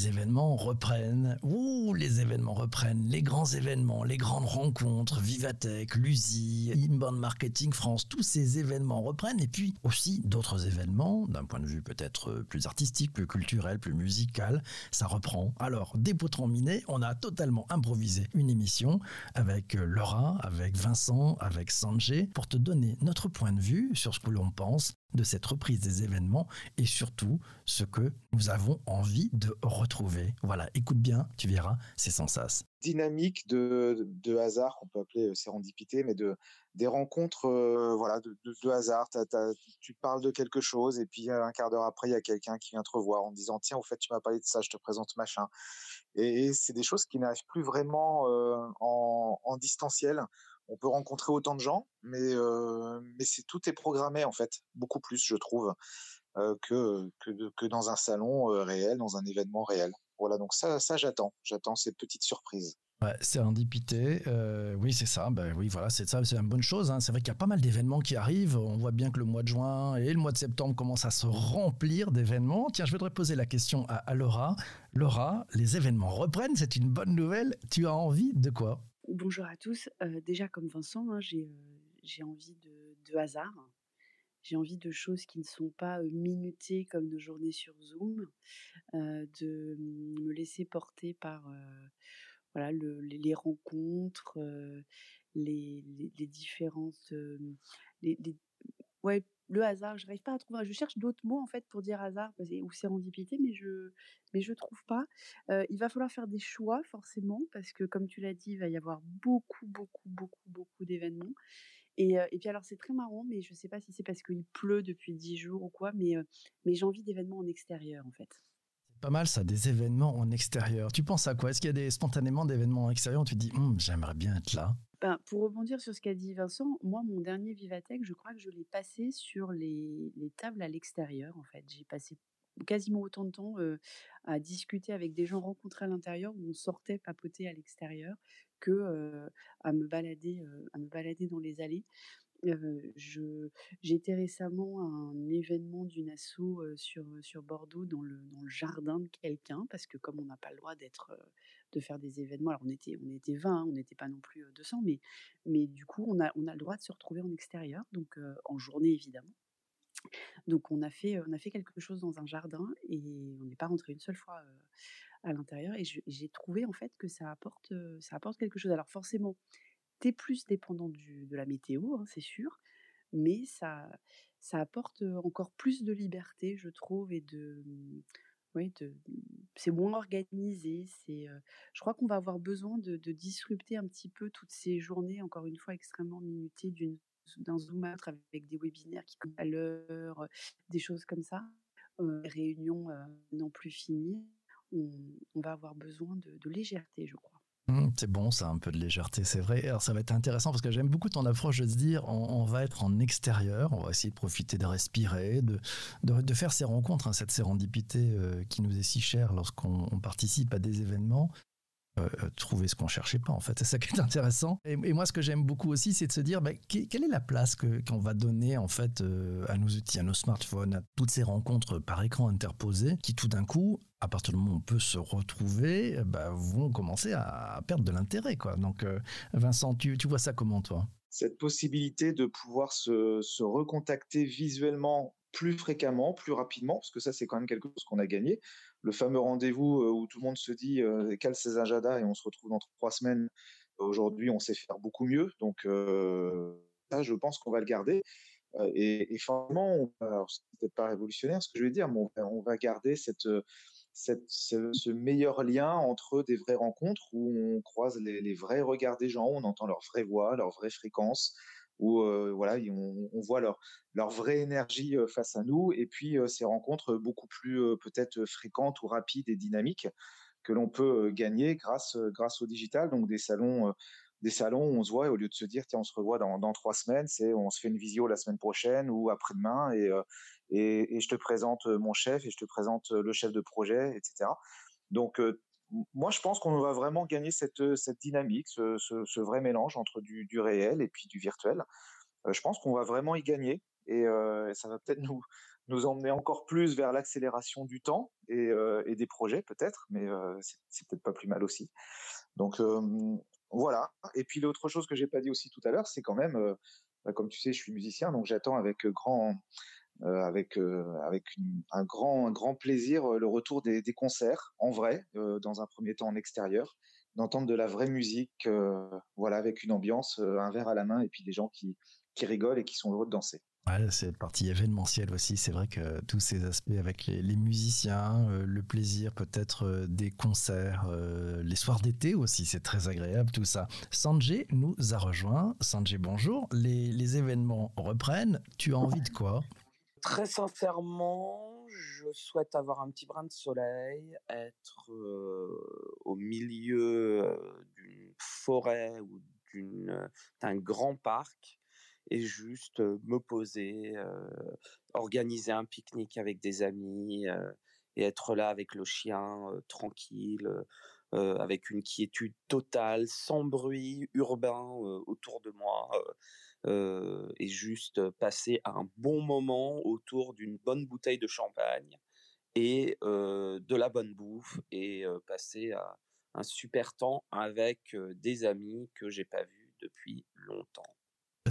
les événements reprennent. Ouh, les événements reprennent. Les grands événements, les grandes rencontres, Vivatech, l'USI, Inbound Marketing France, tous ces événements reprennent. Et puis aussi d'autres événements, d'un point de vue peut-être plus artistique, plus culturel, plus musical, ça reprend. Alors, des potrons minés, on a totalement improvisé une émission avec Laura, avec Vincent, avec Sanjay, pour te donner notre point de vue sur ce que l'on pense de cette reprise des événements et surtout ce que nous avons envie de retrouver. Voilà, écoute bien, tu verras, c'est sans sas. Dynamique de, de hasard qu'on peut appeler euh, sérendipité, mais de des rencontres, euh, voilà, de, hasard. tu parles de quelque chose et puis un quart d'heure après, il y a quelqu'un qui vient te revoir en disant tiens, au fait, tu m'as parlé de ça, je te présente machin. Et, c'est des choses qui n'arrivent plus vraiment euh, en, en distanciel on peut rencontrer autant de gens, mais euh, mais c'est tout est programmé en fait, beaucoup plus je trouve euh, que dans un salon euh, réel, dans un événement réel. Voilà, donc ça ça j'attends, j'attends ces petites surprises. Ouais, sérendipité, oui c'est ça, ben oui voilà c'est ça, c'est une bonne chose. Hein. C'est vrai qu'il y a pas mal d'événements qui arrivent. On voit bien que le mois de juin et le mois de septembre commencent à se remplir d'événements. Tiens, je voudrais poser la question à, à Laura. Laura, les événements reprennent, c'est une bonne nouvelle. Tu as envie de quoi? Bonjour à tous. Euh, déjà, comme Vincent, hein, euh, j'ai envie de, hasard. J'ai envie de choses qui ne sont pas euh, minutées comme nos journées sur Zoom, de me laisser porter par voilà les, rencontres, les, les, différentes, ouais, le hasard, je n'arrive pas à trouver. Je cherche d'autres mots en fait pour dire hasard ou sérendipité, mais je mais je trouve pas. Il va falloir faire des choix forcément parce que comme tu l'as dit, il va y avoir beaucoup beaucoup beaucoup beaucoup d'événements. Et, et puis alors c'est très marrant, mais je sais pas si c'est parce qu'il pleut depuis dix jours ou quoi, mais mais j'ai envie d'événements en extérieur en fait. C'est pas mal ça, des événements en extérieur. Tu penses à quoi? Est-ce qu'il y a des spontanément d'événements en extérieur où tu te dis hum, j'aimerais bien être là? Ben, pour rebondir sur ce qu'a dit Vincent, moi, mon dernier Vivatech, je crois que je l'ai passé sur les, les tables à l'extérieur, en fait. J'ai passé quasiment autant de temps à discuter avec des gens rencontrés à l'intérieur où on sortait papoter à l'extérieur que à me balader à me balader dans les allées j'ai été récemment à un événement d'une asso sur sur Bordeaux dans le dans le jardin de quelqu'un parce que comme on n'a pas le droit d'être de faire des événements. Alors on était on était 20 hein, on n'était pas non plus 200 mais mais du coup on a on a le droit de se retrouver en extérieur donc en journée évidemment. Donc on a fait on a fait quelque chose dans un jardin et on n'est pas rentré une seule fois à l'intérieur et j'ai trouvé en fait que ça apporte ça apporte quelque chose. Alors forcément T'es plus dépendant du, de la météo, hein, c'est sûr, mais ça, ça apporte encore plus de liberté, je trouve, et de, oui, de, c'est moins organisé. C'est, je crois qu'on va avoir besoin de, disrupter un petit peu toutes ces journées, encore une fois extrêmement minutées d'un zoom out avec des webinaires qui commencent à l'heure, des choses comme ça. Réunions non plus finies. On, va avoir besoin de légèreté, je crois. Mmh, c'est bon, ça un peu de légèreté, c'est vrai. Alors ça va être intéressant parce que j'aime beaucoup ton approche de se dire on, va être en extérieur, on va essayer de profiter de respirer, de, de, faire ces rencontres, hein, cette sérendipité euh, qui nous est si chère lorsqu'on participe à des événements. Euh, euh, trouver ce qu'on cherchait pas en fait c'est ça qui est intéressant et, moi ce que j'aime beaucoup aussi c'est de se dire bah, quelle est la place que qu'on va donner en fait à nos outils à nos smartphones à toutes ces rencontres par écran interposé qui tout d'un coup à partir du moment où on peut se retrouver, bah, vont commencer à perdre de l'intérêt. Quoi. Donc, euh, Vincent, tu, tu vois ça comment, toi? Cette possibilité de pouvoir se recontacter visuellement plus fréquemment, plus rapidement, parce que ça, c'est quand même quelque chose qu'on a gagné. Le fameux rendez-vous euh, où tout le monde se dit euh, cale ses agendas et on se retrouve dans trois semaines. Aujourd'hui, on sait faire beaucoup mieux. Donc, euh, ça, je pense qu'on va le garder. et, et finalement, c'est peut-être pas révolutionnaire ce que je vais dire, mais on, on va garder cette ce, meilleur lien entre des vraies rencontres où on croise les, vrais regards des gens, on entend leur vraie voix, leur vraie fréquence, où euh, voilà, on, voit leur, leur vraie énergie euh, face à nous, et puis euh, ces rencontres beaucoup plus peut-être fréquentes ou rapides et dynamiques que l'on peut gagner grâce grâce au digital, donc des salons des salons où on se voit et au lieu de se dire tiens on se revoit dans, trois semaines, c'est on se fait une visio la semaine prochaine ou après-demain et, euh, et, je te présente mon chef et je te présente le chef de projet, etc. Donc euh, moi je pense qu'on va vraiment gagner cette cette dynamique, ce, ce, vrai mélange entre du, du, réel et puis du virtuel. Euh, je pense qu'on va vraiment y gagner et ça va peut-être nous nous emmener encore plus vers l'accélération du temps et, des projets peut-être, mais c'est peut-être pas plus mal aussi. Donc voilà. Et puis l'autre chose que j'ai pas dit aussi tout à l'heure, c'est quand même, bah, comme tu sais, je suis musicien, donc j'attends avec grand avec avec un grand grand plaisir le retour des, des concerts en vrai dans un premier temps en extérieur d'entendre de la vraie musique voilà avec une ambiance un verre à la main et puis des gens qui qui rigolent et qui sont heureux de danser Ouais, c'est partie événementielle aussi. C'est vrai que tous ces aspects avec les, musiciens, le plaisir peut-être des concerts, les soirs d'été aussi, c'est très agréable tout ça. Sanjay nous a rejoint. Sanjay, bonjour. Les, les événements reprennent. Tu as envie de quoi? Très sincèrement, je souhaite avoir un petit brin de soleil, être au milieu d'une forêt ou d'un grand parc et juste me poser, organiser un pique-nique avec des amis et être là avec le chien tranquille, avec une quiétude totale, sans bruit urbain autour de moi et juste passer un bon moment autour d'une bonne bouteille de champagne et de la bonne bouffe et passer un super temps avec des amis que j'ai pas vus depuis.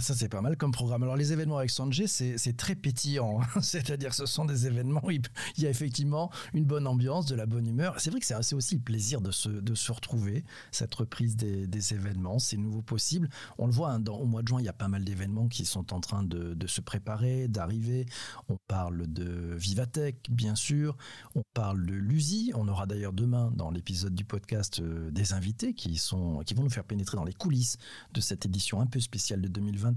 Ça, c'est pas mal comme programme. Alors, les événements avec Sanjay, c'est très pétillant. Hein. C'est-à-dire, ce sont des événements où il y a effectivement une bonne ambiance, de la bonne humeur. C'est vrai que c'est aussi le plaisir de se, de se retrouver, cette reprise des, événements, c'est nouveau possible. On le voit, hein, dans, au mois de juin, il y a pas mal d'événements qui sont en train de, de se préparer, d'arriver. On parle de Vivatech, bien sûr. On parle de l'USI. On aura d'ailleurs demain, dans l'épisode du podcast, euh, des invités qui, sont, qui vont nous faire pénétrer dans les coulisses de cette édition un peu spéciale de 2020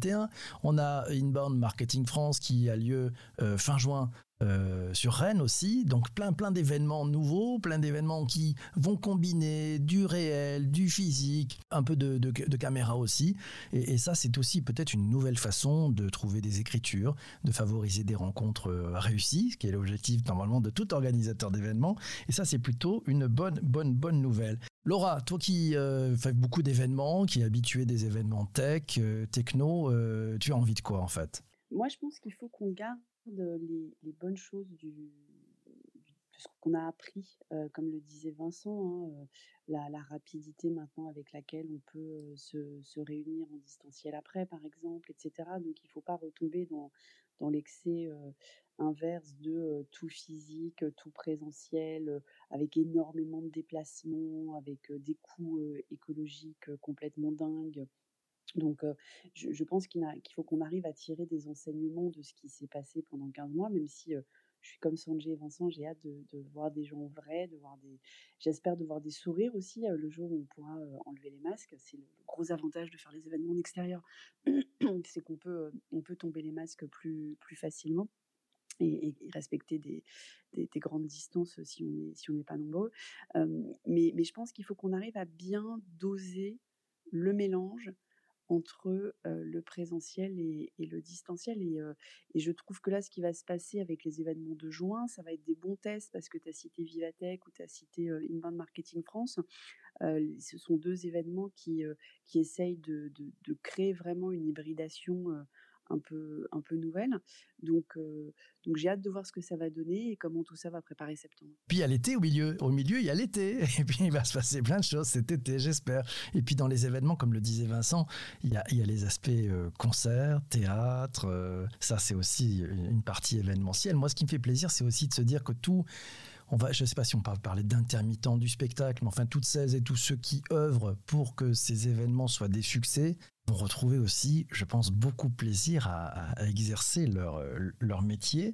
on a Inbound Marketing France qui a lieu euh, fin juin euh, sur Rennes aussi, donc plein plein d'événements nouveaux, plein d'événements qui vont combiner du réel, du physique, un peu de, caméra aussi, et, ça c'est aussi peut-être une nouvelle façon de trouver des écritures, de favoriser des rencontres euh, réussies, ce qui est l'objectif normalement de tout organisateur d'événements, et ça c'est plutôt une bonne bonne bonne nouvelle. Laura, toi qui euh, fais beaucoup d'événements, qui es habituée des événements tech, techno, tu as envie de quoi en fait? Moi je pense qu'il faut qu'on garde les, bonnes choses de ce qu'on a appris, euh, comme le disait Vincent, hein, euh, la, rapidité maintenant avec laquelle on peut euh, se, réunir en distanciel après, par exemple, etc. Donc il ne faut pas retomber dans, dans l'excès inverse de tout physique, tout présentiel, avec énormément de déplacements, avec des coûts écologiques complètement dingues. Donc, je, pense qu'il faut qu'on arrive à tirer des enseignements de ce qui s'est passé pendant 15 mois, même si je suis comme Sanjay et Vincent, j'ai hâte de, voir des gens vrais, de voir des, j'espère de voir des sourires aussi le jour où on pourra enlever les masques. C'est le, gros avantage de faire les événements en extérieur, c'est qu'on peut, on peut tomber les masques plus, plus facilement. Et, respecter des, des, grandes distances si on n'est si pas nombreux. mais je pense qu'il faut qu'on arrive à bien doser le mélange entre le présentiel et, le distanciel. Et, je trouve que là, ce qui va se passer avec les événements de juin, ça va être des bons tests parce que tu as cité Vivatech ou tu as cité Inbound Marketing France. ce sont deux événements qui, qui essayent de, de, créer vraiment une hybridation un peu, un peu nouvelle. Donc, euh, donc j'ai hâte de voir ce que ça va donner et comment tout ça va préparer septembre. Puis il y a l'été au milieu. Au milieu, il y a l'été. Et puis il va se passer plein de choses cet été, j'espère. Et puis dans les événements, comme le disait Vincent, il y a, il y a les aspects euh, concerts, théâtre. Euh, ça, c'est aussi une partie événementielle. Moi, ce qui me fait plaisir, c'est aussi de se dire que tout on va, je ne sais pas si on peut parler d'intermittents du spectacle, mais enfin toutes celles et tous ceux qui œuvrent pour que ces événements soient des succès vont retrouver aussi, je pense, beaucoup plaisir à, exercer leur, leur métier.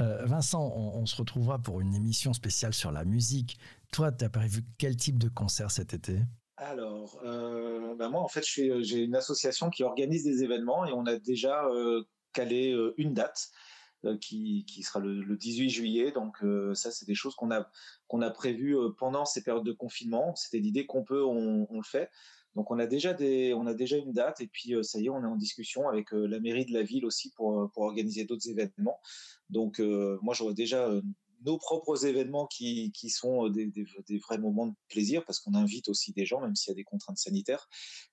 Euh, Vincent, on, se retrouvera pour une émission spéciale sur la musique. Toi, tu as prévu quel type de concert cet été? Alors, euh, bah moi, en fait, j'ai une association qui organise des événements et on a déjà euh, calé une date. Euh, qui, sera le, le, 18 juillet. Donc euh, ça, c'est des choses qu'on a qu'on a prévues euh, pendant ces périodes de confinement. C'était l'idée qu'on peut, on, on, le fait. Donc on a déjà des, on a déjà une date et puis ça y est, on est en discussion avec la mairie de la ville aussi pour pour organiser d'autres événements. Donc moi, j'aurais déjà nos propres événements qui, qui sont des, des, vrais moments de plaisir parce qu'on invite aussi des gens, même s'il y a des contraintes sanitaires,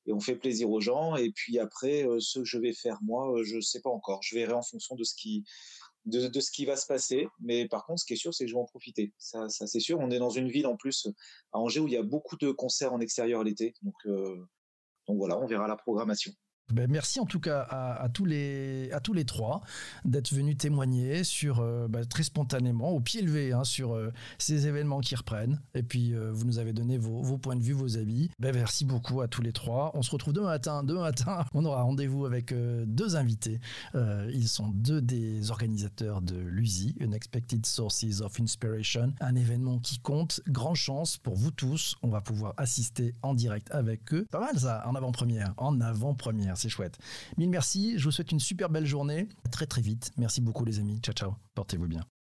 et on fait plaisir aux gens. Et puis après, ce que je vais faire moi, je ne sais pas encore. Je verrai en fonction de ce qui de, ce qui va se passer. Mais par contre, ce qui est sûr, c'est que je vais en profiter. Ça, ça c'est sûr. On est dans une ville en plus à Angers où il y a beaucoup de concerts en extérieur l'été. Donc, donc voilà, on verra la programmation. Ben, merci en tout cas à, tous les à tous les trois d'être venus témoigner sur euh, ben, très spontanément au pied levé hein, sur euh, ces événements qui reprennent. Et puis euh, vous nous avez donné vos, points de vue vos avis. Ben, merci beaucoup à tous les trois. On se retrouve demain matin demain matin. On aura rendez-vous avec deux invités. Ils sont deux des organisateurs de l'USI Unexpected Sources of Inspiration. Un événement qui compte. Grande chance pour vous tous. On va pouvoir assister en direct avec eux. Pas mal ça en avant-première. En avant-première c'est chouette. Mille merci, je vous souhaite une super belle journée. très très vite. Merci beaucoup les amis. Ciao ciao. Portez-vous bien.